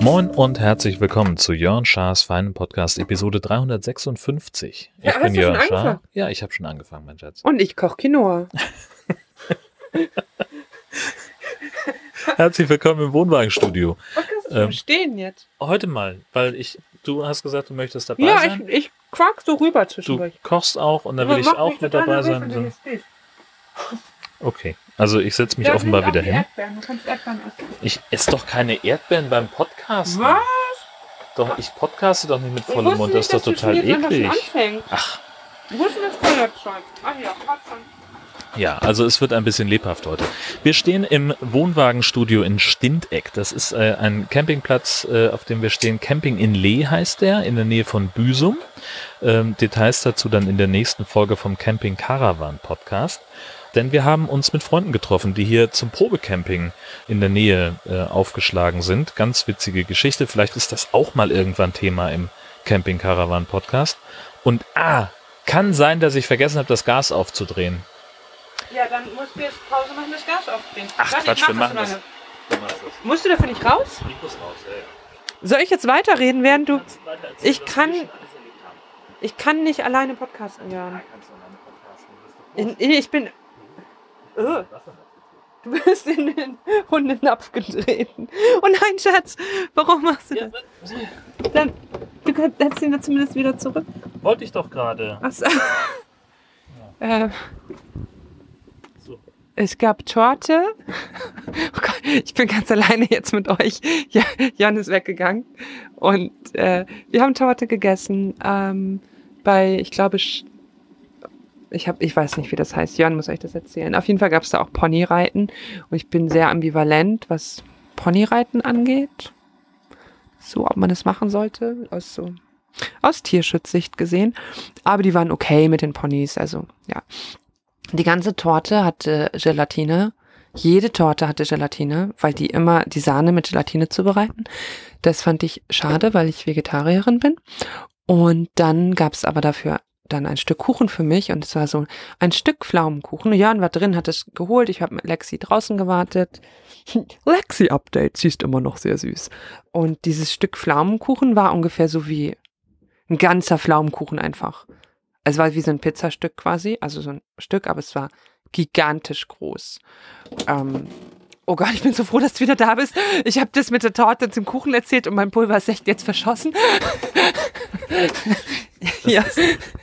Moin und herzlich willkommen zu Jörn Schars feinen Podcast Episode 356. Ja, ich bin du Jörn Schaar. angefangen? Ja, ich habe schon angefangen, mein Schatz. Und ich koche Quinoa. Herzlich willkommen im Wohnwagenstudio. Podcast ist Ähm, im Stehen jetzt. Heute mal, weil ich, du hast gesagt, du möchtest dabei Ja, sein. ich, ich quack so rüber du zwischendurch. kochst auch und dann will ich auch mit dabei sein. du So. Okay, also ich setze mich Ja, offenbar wieder hin. Erdbeeren. Du kannst Erdbeeren essen. Ich esse doch keine Erdbeeren beim Podcasten. Was? Doch, ich podcaste doch nicht mit vollem Mund, das ist doch du total eklig. Ach, Ich wusste das vorher schon. Ach ja, schon. Ja, also es wird ein bisschen lebhaft heute. Wir stehen im Wohnwagenstudio in Stindeck. Das ist äh, ein Campingplatz, äh, auf dem wir stehen. Camping in Lee heißt der, in der Nähe von Büsum. Ähm, Details dazu dann in der nächsten Folge vom Camping Caravan Podcast. Denn wir haben uns mit Freunden getroffen, die hier zum Probecamping in der Nähe äh, aufgeschlagen sind. Ganz witzige Geschichte. Vielleicht ist das auch mal irgendwann Thema im Camping Caravan Podcast. Und ah, kann sein, dass ich vergessen habe, das Gas aufzudrehen. Ja, dann musst du jetzt Pause machen, das Gas aufdrehen. Ach, Warte, Quatsch, wir mach machen das. lange. Musst du dafür nicht raus? Ich muss raus, ja, ja. Soll ich jetzt weiterreden, während du... Ich kann... Ich kann nicht alleine podcasten, Jan. Ich bin... Ugh. Du bist in den Hundenapf getreten. Oh nein, Schatz, warum machst du das? Dann, du kannst setzt ihn da zumindest wieder zurück. Wollte ich doch gerade. Achso. äh, So. Es gab Torte. Oh Gott, ich bin ganz alleine jetzt mit euch. Ja, Jan ist weggegangen. Und äh, wir haben Torte gegessen. Ähm, bei, ich glaube, ich, hab, ich weiß nicht, wie das heißt. Jan muss euch das erzählen. Auf jeden Fall gab es da auch Ponyreiten. Und ich bin sehr ambivalent, was Ponyreiten angeht. So, ob man das machen sollte. Aus so aus Tierschutzsicht gesehen. Aber die waren okay mit den Ponys. Also, ja. Die ganze Torte hatte Gelatine. Jede Torte hatte Gelatine, weil die immer die Sahne mit Gelatine zubereiten. Das fand ich schade, weil ich Vegetarierin bin. Und dann gab es aber dafür dann ein Stück Kuchen für mich und es war so ein Stück Pflaumenkuchen. Jan war drin, hat es geholt. Ich habe mit Lexi draußen gewartet. Lexi-Update, sie ist immer noch sehr süß. Und dieses Stück Pflaumenkuchen war ungefähr so wie ein ganzer Pflaumenkuchen einfach. Es war wie so ein Pizzastück quasi, also so ein Stück, aber es war gigantisch groß. Ähm, oh Gott, ich bin so froh, dass du wieder da bist. Ich habe das mit der Torte zum Kuchen erzählt und mein Pulver ist echt jetzt verschossen. ja.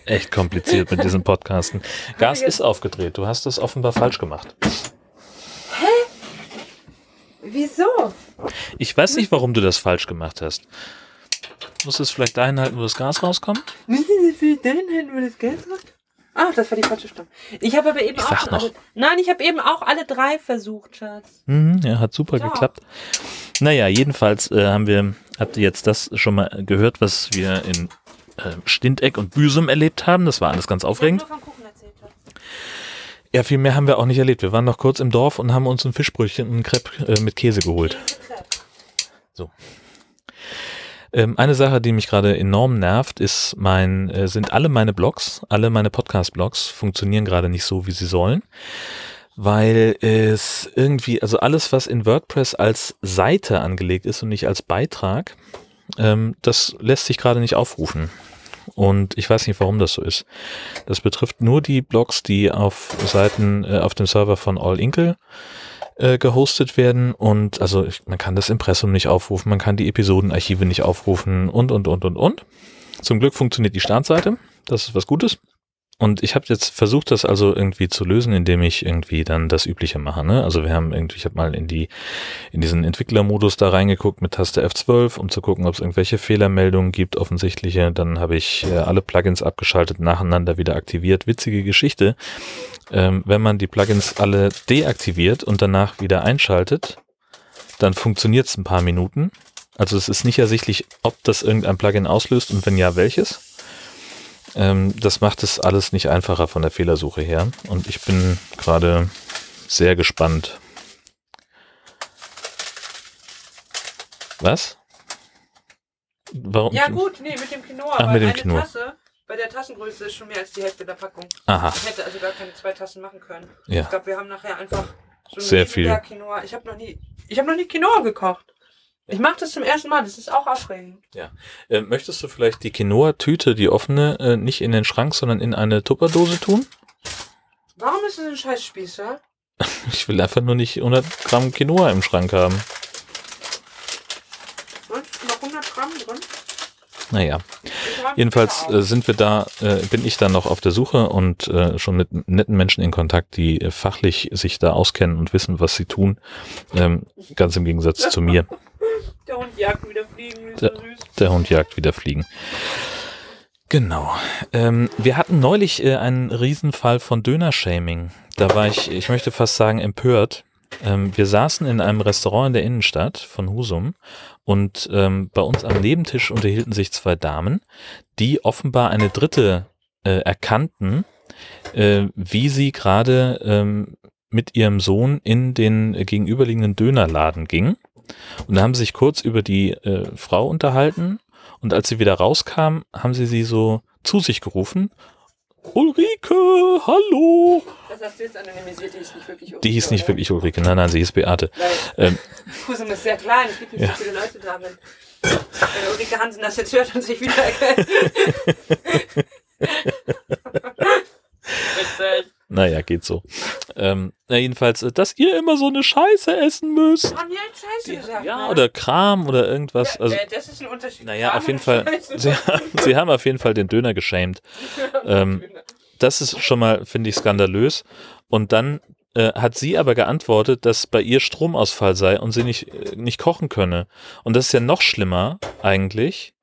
Echt kompliziert mit diesem Podcasten. Gas ist aufgedreht. Du hast das offenbar falsch gemacht. Wieso? Ich weiß nicht, warum du das falsch gemacht hast. Muss es vielleicht dahin halten, wo das Gas rauskommt? Müssen Sie für den hätten wir das Geld raus? Ach, das war die falsche Stimme. Ich habe aber eben Ich auch alle. Nein, ich habe eben auch alle drei versucht, Schatz. Mhm, ja, hat super Ja. geklappt. Naja, jedenfalls äh, haben wir, habt ihr jetzt das schon mal gehört, was wir in äh, Stindeck und Büsum erlebt haben. Das war alles ganz aufregend. Ich nur vom Kuchen erzählt, Schatz. Ja, viel mehr haben wir auch nicht erlebt. Wir waren noch kurz im Dorf und haben uns ein Fischbrötchen und einen Crepe äh, mit Käse geholt. Ähm, eine Sache, die mich gerade enorm nervt, ist mein, äh, sind alle meine Blogs, alle meine Podcast-Blogs funktionieren gerade nicht so, wie sie sollen, weil es irgendwie, also alles, was in WordPress als Seite angelegt ist und nicht als Beitrag, ähm, das lässt sich gerade nicht aufrufen. Und ich weiß nicht, warum das so ist. Das betrifft nur die Blogs, die auf Seiten, äh, auf dem Server von All Inkle äh, gehostet werden und also ich, man kann das Impressum nicht aufrufen, man kann die Episodenarchive nicht aufrufen und und und und und. Zum Glück funktioniert die Startseite, das ist was Gutes. Und ich habe jetzt versucht, das also irgendwie zu lösen, indem ich irgendwie dann das Übliche mache. Ne? Also wir haben irgendwie, ich habe mal in die in diesen Entwicklermodus da reingeguckt mit Taste F12, um zu gucken, ob es irgendwelche Fehlermeldungen gibt, offensichtliche. Dann habe ich äh, alle Plugins abgeschaltet, nacheinander wieder aktiviert. Witzige Geschichte. Ähm, wenn man die Plugins alle deaktiviert und danach wieder einschaltet, dann funktioniert es ein paar Minuten. Also es ist nicht ersichtlich, ob das irgendein Plugin auslöst und wenn ja, welches. Ähm, das macht es alles nicht einfacher von der Fehlersuche her. Und ich bin gerade sehr gespannt. Was? Warum? Ja gut, nee, mit dem Quinoa. Ach, mit dem eine Quinoa. Tasse, bei der Tassengröße ist schon mehr als die Hälfte der Packung. Aha, Ich hätte also gar keine zwei Tassen machen können. Ja. Ich glaube, wir haben nachher einfach so Sehr viel. Quinoa. Ich habe noch nie, ich habe noch nie Quinoa gekocht. Ich mache das zum ersten Mal. Das ist auch aufregend. äh, möchtest du vielleicht die Quinoa-Tüte, die offene, äh, nicht in den Schrank, sondern in eine Tupperdose tun? Warum ist das ein Scheißspießer? Ich will einfach nur nicht 100 Gramm Quinoa im Schrank haben. Und noch 100 Gramm drin? Naja, jedenfalls äh, sind wir da, äh, bin ich dann noch auf der Suche und äh, schon mit netten Menschen in Kontakt, die äh, fachlich sich da auskennen und wissen, was sie tun. Ähm, ganz im Gegensatz zu mir. Der Hund jagt wieder Fliegen. Der-. Der Hund jagt wieder Fliegen. Genau. Ähm, wir hatten neulich äh, einen Riesenfall von Döner-Shaming. Da war ich, ich möchte fast sagen, empört. Ähm, wir saßen in einem Restaurant in der Innenstadt von Husum und ähm, bei uns am Nebentisch unterhielten sich zwei Damen, die offenbar eine dritte äh, erkannten, äh, wie sie gerade ähm, mit ihrem Sohn in den gegenüberliegenden Dönerladen ging. Und da haben sie sich kurz über die äh, Frau unterhalten und als sie wieder rauskam, haben sie sie so zu sich gerufen. Ulrike, hallo. Das hast du jetzt anonymisiert, die ist nicht wirklich Die hieß nicht oder? wirklich Ulrike, nein, nein, sie hieß Beate. Ähm, Husum ist sehr klein, es gibt nicht Ja. so viele Leute da. Wenn, wenn Ulrike Hansen das jetzt hört und sich wiedererkennt. Witzig. naja, geht so. Ähm, na jedenfalls, äh, dass ihr immer so eine Scheiße essen müsst. Oh, nie hat Scheiße gesagt. Ja, ne? oder Kram oder irgendwas. Ja, Also, äh, das ist ein Unterschied. naja, Kram auf jeden Fall, sie, sie haben auf jeden Fall den Döner geschämt. ähm, Das ist schon mal, finde ich, skandalös. Und dann äh, hat sie aber geantwortet, dass bei ihr Stromausfall sei und sie nicht, äh, nicht kochen könne. Und das ist ja noch schlimmer eigentlich,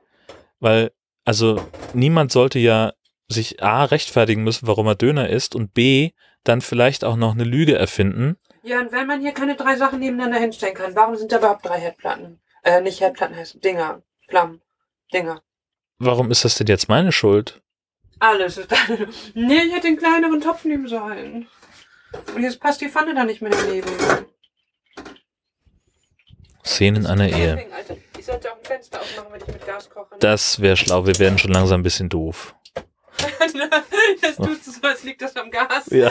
weil, also niemand sollte ja sich A rechtfertigen müssen, warum er Döner isst und B dann vielleicht auch noch eine Lüge erfinden. Ja, und wenn man hier keine drei Sachen nebeneinander hinstellen kann, warum sind da überhaupt drei Herdplatten? Äh, nicht Herdplatten heißt Dinger, Flammen, Dinger. Warum ist das denn jetzt meine Schuld? Alles ist deine. Nee, ich hätte den kleineren Topf nehmen sollen. Und jetzt passt die Pfanne da nicht mehr daneben. Szenen einer Ehe. Deswegen, Alter, ich sollte auch ein Fenster aufmachen, wenn ich mit Gas koche. Das wäre schlau, wir werden schon langsam ein bisschen doof. Jetzt tust du so, als liegt das am Gas. Ja.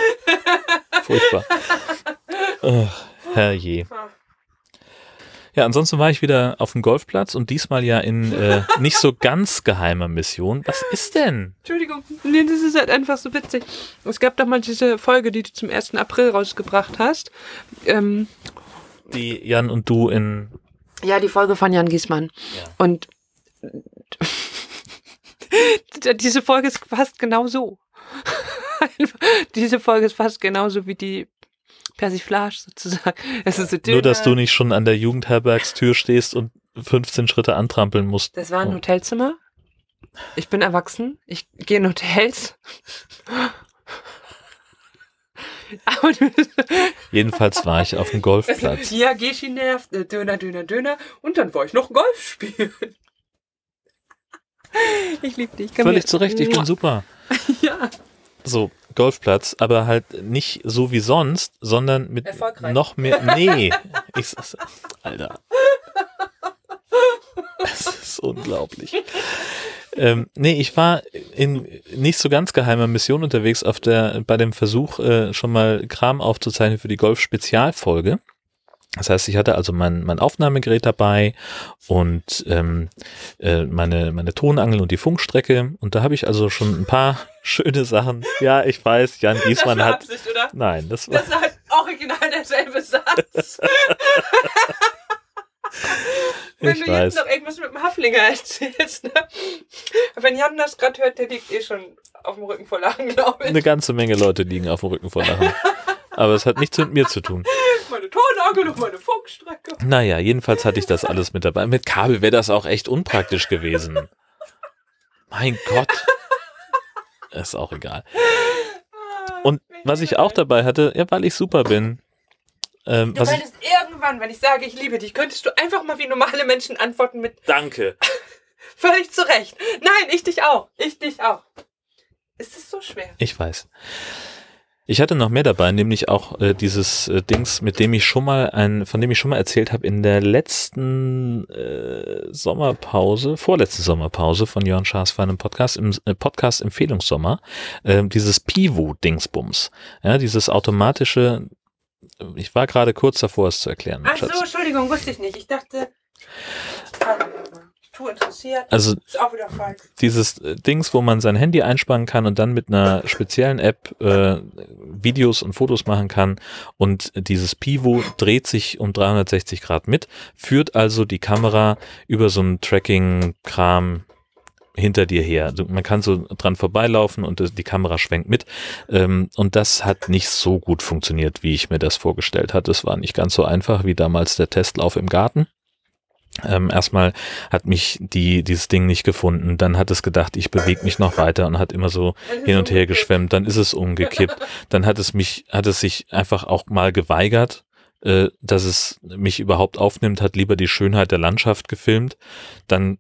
Furchtbar. Ach, herrje. Ja, ansonsten war ich wieder auf dem Golfplatz und diesmal ja in äh, nicht so ganz geheimer Mission. Was ist denn? Entschuldigung. Nee, das ist halt einfach so witzig. Es gab doch mal diese Folge, die du zum 1. April rausgebracht hast. Ähm, Die Jan und du in. ja, die Folge von Jan Giesmann. Ja. Und diese Folge ist fast genau so. diese Folge ist fast genauso wie die Persiflage sozusagen. So Nur, dass du nicht schon an der Jugendherbergstür stehst und 15 Schritte antrampeln musst. Das war ein Oh. Hotelzimmer. Ich bin erwachsen. Ich gehe in Hotels. Jedenfalls war ich auf dem Golfplatz. ja, Geschi nervt, Döner, Döner, Döner. Und dann war ich noch Golf spielen. Ich liebe dich. Komm Völlig her. zu Recht, ich bin super. Ja. So, Golfplatz, aber halt nicht so wie sonst, sondern mit noch mehr. Nee. Ich, Alter. Es ist unglaublich. Ähm, nee, ich war in nicht so ganz geheimer Mission unterwegs auf der, bei dem Versuch, äh, schon mal Kram aufzuzeichnen für die Golf-Spezialfolge. Das heißt, ich hatte also mein, mein Aufnahmegerät dabei und ähm, äh, meine, meine Tonangel und die Funkstrecke. Und da habe ich also schon ein paar schöne Sachen. Ja, ich weiß, Jan Giesmann das war hat. Absicht, oder? Nein, das war. Das ist halt original derselbe Satz. Wenn Ich du weiß. jetzt noch irgendwas mit dem Haflinger erzählst, ne? Wenn Jan das gerade hört, der liegt eh schon auf dem Rücken vor Lachen, glaube ich. Eine ganze Menge Leute liegen auf dem Rücken vor Lachen. Aber es hat nichts mit mir zu tun. Tonangel und meine Funkstrecke. Naja, jedenfalls hatte ich das alles mit dabei. Mit Kabel wäre das auch echt unpraktisch gewesen. Mein Gott. Ist auch egal. Und was ich auch dabei hatte, ja, weil ich super bin. Ähm, Du meintest irgendwann, wenn ich sage, ich liebe dich, könntest du einfach mal wie normale Menschen antworten mit danke. völlig zurecht. Nein, ich dich auch. Ich dich auch. Ist es so schwer? Ich weiß. Ich hatte noch mehr dabei, nämlich auch äh, dieses äh, Dings, mit dem ich schon mal ein, von dem ich schon mal erzählt habe in der letzten äh, Sommerpause, vorletzten Sommerpause von Jörn Schaas war einem Podcast im äh, Podcast Empfehlungssommer, äh, dieses Pivo Dingsbums, ja, dieses automatische. Ich war gerade kurz davor, es zu erklären. Ach so, Entschuldigung, wusste ich nicht. Ich dachte. Tu interessiert. Also Ist auch wieder falsch. dieses äh, Dings, wo man sein Handy einspannen kann und dann mit einer speziellen App äh, Videos und Fotos machen kann und dieses Pivo dreht sich um 360 Grad mit, führt also die Kamera über so einen Tracking-Kram hinter dir her. Also man kann so dran vorbeilaufen und das- die Kamera schwenkt mit. Ähm, und das hat nicht so gut funktioniert, wie ich mir das vorgestellt hatte. Es war nicht ganz so einfach wie damals der Testlauf im Garten. Ähm, erstmal hat mich die, dieses Ding nicht gefunden, dann hat es gedacht, ich bewege mich noch weiter und hat immer so hin und her geschwemmt, dann ist es umgekippt, dann hat es mich, hat es sich einfach auch mal geweigert, äh, dass es mich überhaupt aufnimmt, hat lieber die Schönheit der Landschaft gefilmt, dann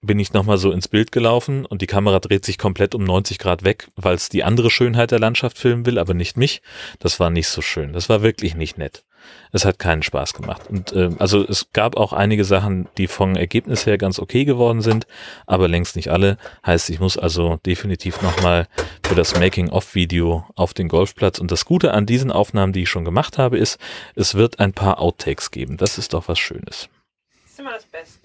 bin ich nochmal so ins Bild gelaufen und die Kamera dreht sich komplett um 90 Grad weg, weil es die andere Schönheit der Landschaft filmen will, aber nicht mich. Das war nicht so schön. Das war wirklich nicht nett. Es hat keinen Spaß gemacht. Und äh, also es gab auch einige Sachen, die vom Ergebnis her ganz okay geworden sind, aber längst nicht alle. Heißt, ich muss also definitiv nochmal für das Making-of-Video auf den Golfplatz. Und das Gute an diesen Aufnahmen, die ich schon gemacht habe, ist, es wird ein paar Outtakes geben. Das ist doch was Schönes. Das ist immer das Beste.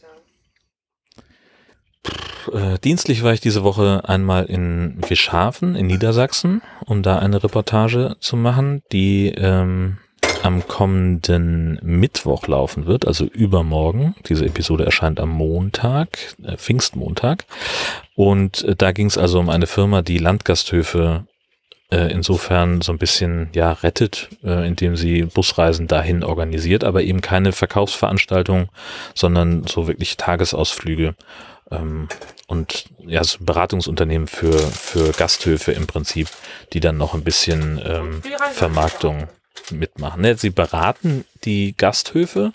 Äh, dienstlich war ich diese Woche einmal in Wischhafen in Niedersachsen, um da eine Reportage zu machen, die ähm, am kommenden Mittwoch laufen wird, also übermorgen. Diese Episode erscheint am Montag, äh, Pfingstmontag. Und äh, da ging es also um eine Firma, die Landgasthöfe äh, insofern so ein bisschen ja rettet, äh, indem sie Busreisen dahin organisiert, aber eben keine Verkaufsveranstaltung, sondern so wirklich Tagesausflüge ähm, und ja, so Beratungsunternehmen für, für Gasthöfe im Prinzip, die dann noch ein bisschen ähm, Vermarktung mitmachen. Ne, sie beraten die Gasthöfe,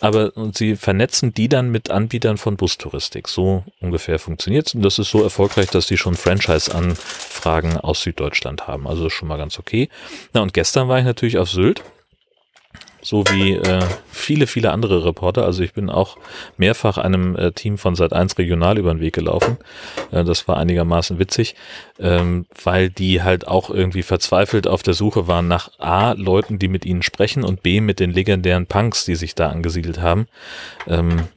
aber sie vernetzen die dann mit Anbietern von Bustouristik. So ungefähr funktioniert Und das ist so erfolgreich, dass die schon Franchise-Anfragen aus Süddeutschland haben. Also schon mal ganz okay. Na und gestern war ich natürlich auf Sylt. So wie äh, viele, viele andere Reporter. Also ich bin auch mehrfach einem äh, Team von Sat1 Regional über den Weg gelaufen. Äh, das war einigermaßen witzig, ähm, weil die halt auch irgendwie verzweifelt auf der Suche waren nach A, Leuten, die mit ihnen sprechen und B, mit den legendären Punks, die sich da angesiedelt haben. Ähm,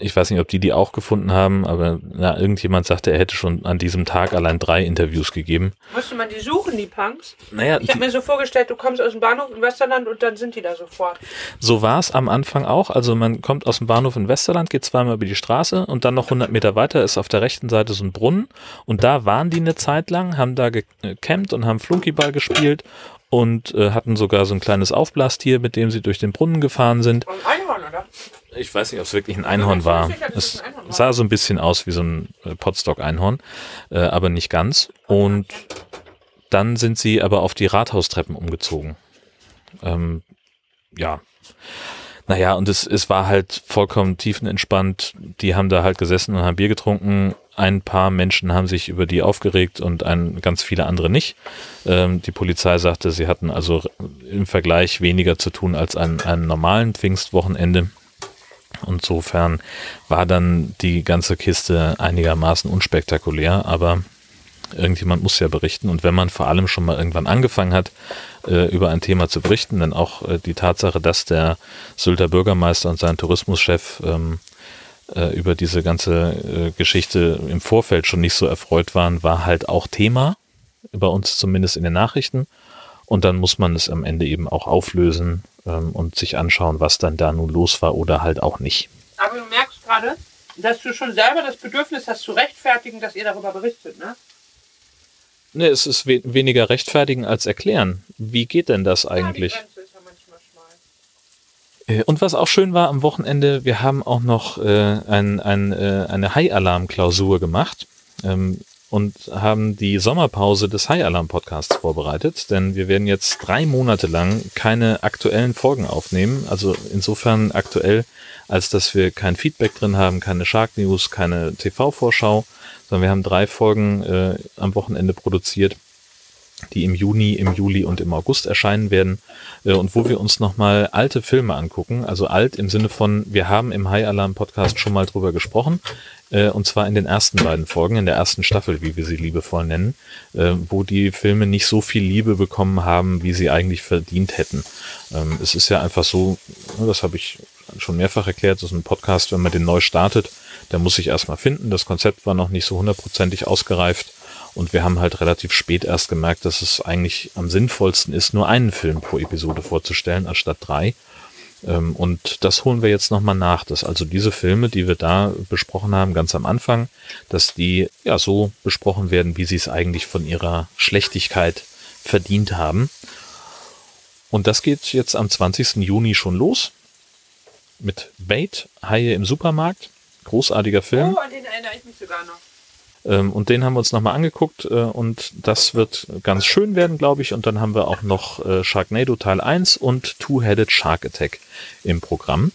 ich weiß nicht, ob die die auch gefunden haben, aber na, irgendjemand sagte, er hätte schon an diesem Tag allein drei Interviews gegeben. Musste man die suchen, die Punks? Naja, Ich habe mir so vorgestellt, du kommst aus dem Bahnhof in Westerland und dann sind die da sofort. so war es am Anfang auch. Also man kommt aus dem Bahnhof in Westerland, geht zweimal über die Straße und dann noch 100 Meter weiter ist auf der rechten Seite so ein Brunnen und da waren die eine Zeit lang, haben da gecampt und haben Flunkyball gespielt und äh, hatten sogar so ein kleines Aufblastier, mit dem sie durch den Brunnen gefahren sind. Und? Ich weiß nicht, ob es wirklich ein Einhorn war. Es sah so ein bisschen aus wie so ein äh, Potstock-Einhorn, äh, aber nicht ganz. Und dann sind sie aber auf die Rathaustreppen umgezogen. Ähm, ja. Naja, und es, es war halt vollkommen tiefenentspannt. Die haben da halt gesessen und haben Bier getrunken. Ein paar Menschen haben sich über die aufgeregt und ein, ganz viele andere nicht. Ähm, die Polizei sagte, sie hatten also im Vergleich weniger zu tun als an einem normalen Pfingstwochenende. Insofern war dann die ganze Kiste einigermaßen unspektakulär, aber irgendjemand muss ja berichten. Und wenn man vor allem schon mal irgendwann angefangen hat, äh, über ein Thema zu berichten, dann auch äh, die Tatsache, dass der Sylter Bürgermeister und sein Tourismuschef ähm, äh, über diese ganze äh, Geschichte im Vorfeld schon nicht so erfreut waren, war halt auch Thema, bei uns zumindest in den Nachrichten. Und dann muss man es am Ende eben auch auflösen ähm, und sich anschauen, was dann da nun los war oder halt auch nicht. Aber du merkst gerade, dass du schon selber das Bedürfnis hast zu rechtfertigen, dass ihr darüber berichtet, ne? Ne, es ist we weniger rechtfertigen als erklären. Wie geht denn das eigentlich? Ja, ja. Äh, Und was auch schön war am Wochenende, wir haben auch noch äh, ein, ein, äh, eine High-Alarm-Klausur gemacht ähm, und haben die Sommerpause des High-Alarm-Podcasts vorbereitet, denn wir werden jetzt drei Monate lang keine aktuellen Folgen aufnehmen, also insofern aktuell, als dass wir kein Feedback drin haben, keine Shark News, keine TV-Vorschau, sondern wir haben drei Folgen äh, am Wochenende produziert die im Juni, im Juli und im August erscheinen werden äh, und wo wir uns nochmal alte Filme angucken. Also alt im Sinne von, wir haben im High Alarm Podcast schon mal drüber gesprochen äh, und zwar in den ersten beiden Folgen, in der ersten Staffel, wie wir sie liebevoll nennen, äh, wo die Filme nicht so viel Liebe bekommen haben, wie sie eigentlich verdient hätten. Ähm, es ist ja einfach so, das habe ich schon mehrfach erklärt, ist ein Podcast, wenn man den neu startet, der muss sich erstmal finden. Das Konzept war noch nicht so hundertprozentig ausgereift und wir haben halt relativ spät erst gemerkt, dass es eigentlich am sinnvollsten ist, nur einen Film pro Episode vorzustellen, anstatt drei. Ähm, und das holen wir jetzt nochmal nach, dass also diese Filme, die wir da besprochen haben, ganz am Anfang, dass die ja so besprochen werden, wie sie es eigentlich von ihrer Schlechtigkeit verdient haben. Und das geht jetzt am 20. Juni schon los mit Bait, Haie im Supermarkt. Großartiger Film. Oh, an den erinnere ich mich sogar noch. Ähm, und den haben wir uns nochmal angeguckt äh, und das wird ganz schön werden, glaube ich. Und dann haben wir auch noch äh, Sharknado Teil 1 und Two-Headed Shark Attack im Programm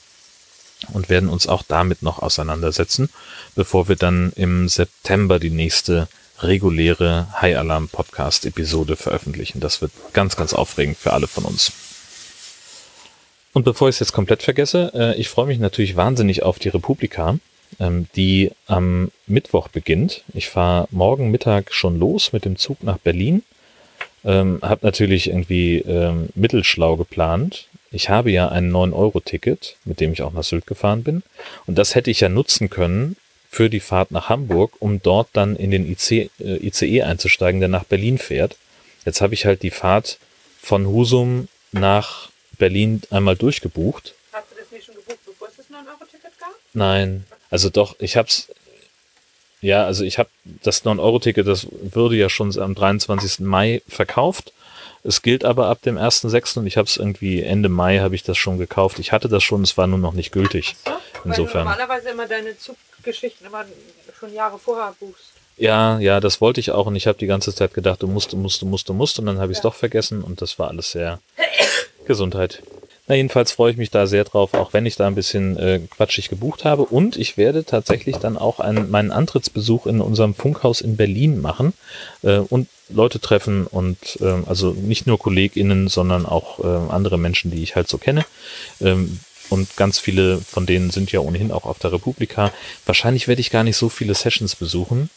und werden uns auch damit noch auseinandersetzen, bevor wir dann im September die nächste reguläre High Alarm Podcast Episode veröffentlichen. Das wird ganz, ganz aufregend für alle von uns. Und bevor ich es jetzt komplett vergesse, äh, ich freue mich natürlich wahnsinnig auf die Republika die am Mittwoch beginnt. Ich fahre morgen Mittag schon los mit dem Zug nach Berlin. Ähm, habe natürlich irgendwie ähm, mittelschlau geplant. Ich habe ja ein 9-Euro-Ticket, mit dem ich auch nach Sylt gefahren bin. Und das hätte ich ja nutzen können für die Fahrt nach Hamburg, um dort dann in den IC, äh, ICE einzusteigen, der nach Berlin fährt. Jetzt habe ich halt die Fahrt von Husum nach Berlin einmal durchgebucht. Hast du das nicht schon gebucht, bevor es das 9-Euro-Ticket gab? Nein, also doch, ich hab's, ja, also ich habe das 9-Euro-Ticket, das würde ja schon am 23. Mai verkauft. Es gilt aber ab dem 1.6. und ich habe es irgendwie Ende Mai habe ich das schon gekauft. Ich hatte das schon, es war nur noch nicht gültig. So, Insofern. Weil du normalerweise immer deine Zuggeschichten immer schon Jahre vorher buchst. Ja, ja, das wollte ich auch und ich habe die ganze Zeit gedacht, du musst, du musst, du musst, du musst und dann habe ich es Ja. doch vergessen und das war alles sehr Gesundheit. Na, jedenfalls freue ich mich da sehr drauf, auch wenn ich da ein bisschen äh, quatschig gebucht habe. Und ich werde tatsächlich dann auch einen, meinen Antrittsbesuch in unserem Funkhaus in Berlin machen äh, und Leute treffen und ähm, also nicht nur KollegInnen, sondern auch äh, andere Menschen, die ich halt so kenne. Ähm, und ganz viele von denen sind ja ohnehin auch auf der Republika. Wahrscheinlich werde ich gar nicht so viele Sessions besuchen,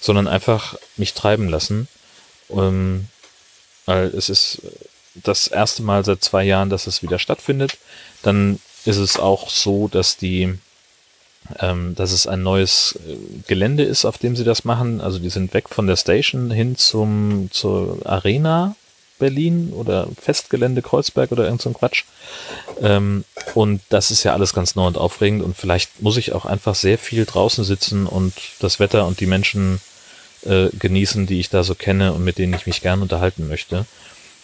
sondern einfach mich treiben lassen. Ähm, weil es ist das erste Mal seit zwei Jahren, dass es wieder stattfindet. Dann ist es auch so, dass die, ähm, dass es ein neues äh, Gelände ist, auf dem sie das machen. Also die sind weg von der Station hin zum zur Arena Berlin oder Festgelände Kreuzberg oder irgend so ein Quatsch. Ähm, und das ist ja alles ganz neu und aufregend und vielleicht muss ich auch einfach sehr viel draußen sitzen und das Wetter und die Menschen äh, genießen, die ich da so kenne und mit denen ich mich gern unterhalten möchte.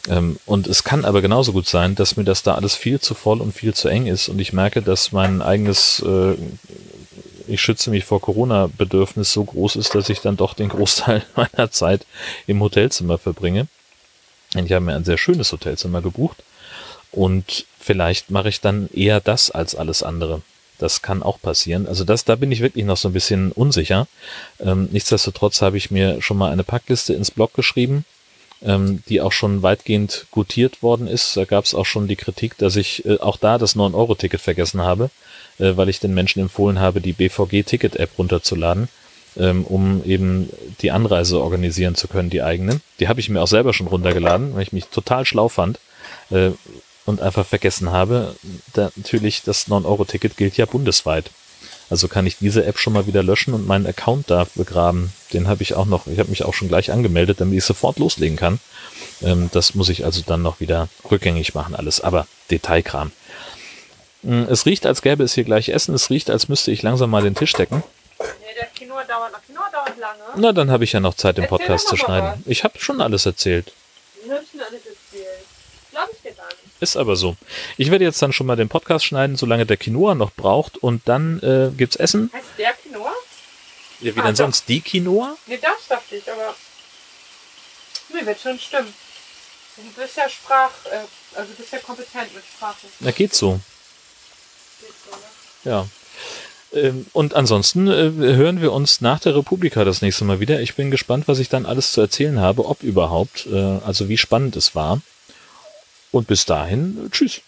Ähm, und es kann aber genauso gut sein, dass mir das da alles viel zu voll und viel zu eng ist und ich merke, dass mein eigenes, äh, ich schütze mich vor Corona-Bedürfnis so groß ist, dass ich dann doch den Großteil meiner Zeit im Hotelzimmer verbringe. Ich habe mir ein sehr schönes Hotelzimmer gebucht und vielleicht mache ich dann eher das als alles andere. Das kann auch passieren. Also das, da bin ich wirklich noch so ein bisschen unsicher. Ähm, nichtsdestotrotz habe ich mir schon mal eine Packliste ins Blog geschrieben, ähm, die auch schon weitgehend gutiert worden ist. Da gab es auch schon die Kritik, dass ich äh, auch da das 9-Euro-Ticket vergessen habe, äh, weil ich den Menschen empfohlen habe, die BVG-Ticket-App runterzuladen, ähm, um eben die Anreise organisieren zu können, die eigene. Die habe ich mir auch selber schon runtergeladen, weil ich mich total schlau fand äh, und einfach vergessen habe. Da, natürlich, das 9-Euro-Ticket gilt ja bundesweit. Also kann ich diese App schon mal wieder löschen und meinen Account da begraben. Den habe ich auch noch, ich habe mich auch schon gleich angemeldet, damit ich sofort loslegen kann. Ähm, das muss ich also dann noch wieder rückgängig machen, alles. Aber Detailkram. Mm, Es riecht, als gäbe es hier gleich Essen. Es riecht, als müsste ich langsam mal den Tisch decken. Nee, der Quinoa dauert noch. Quinoa dauert lange. Na, dann habe ich ja noch Zeit, den Erzähl Podcast zu schneiden. Ich habe schon alles erzählt. Du hast mir alles erzählt. Glaube ich dir gar nicht. Ist aber so. Ich werde jetzt dann schon mal den Podcast schneiden, solange der Quinoa noch braucht. Und dann äh, gibt's Essen. Heißt der Quinoa? Ja, wie Ah, denn doch. sonst? Die Quinoa? Nee, das dachte ich, aber. Nee, wird schon stimmen. Du bist ja Sprach, äh, also du bist ja kompetent mit Sprache. Na, geht so. Geht so, ne? Ja. Ähm, und ansonsten äh, hören wir uns nach der Republika das nächste Mal wieder. Ich bin gespannt, was ich dann alles zu erzählen habe, ob überhaupt, äh, also wie spannend es war. Und bis dahin, tschüss.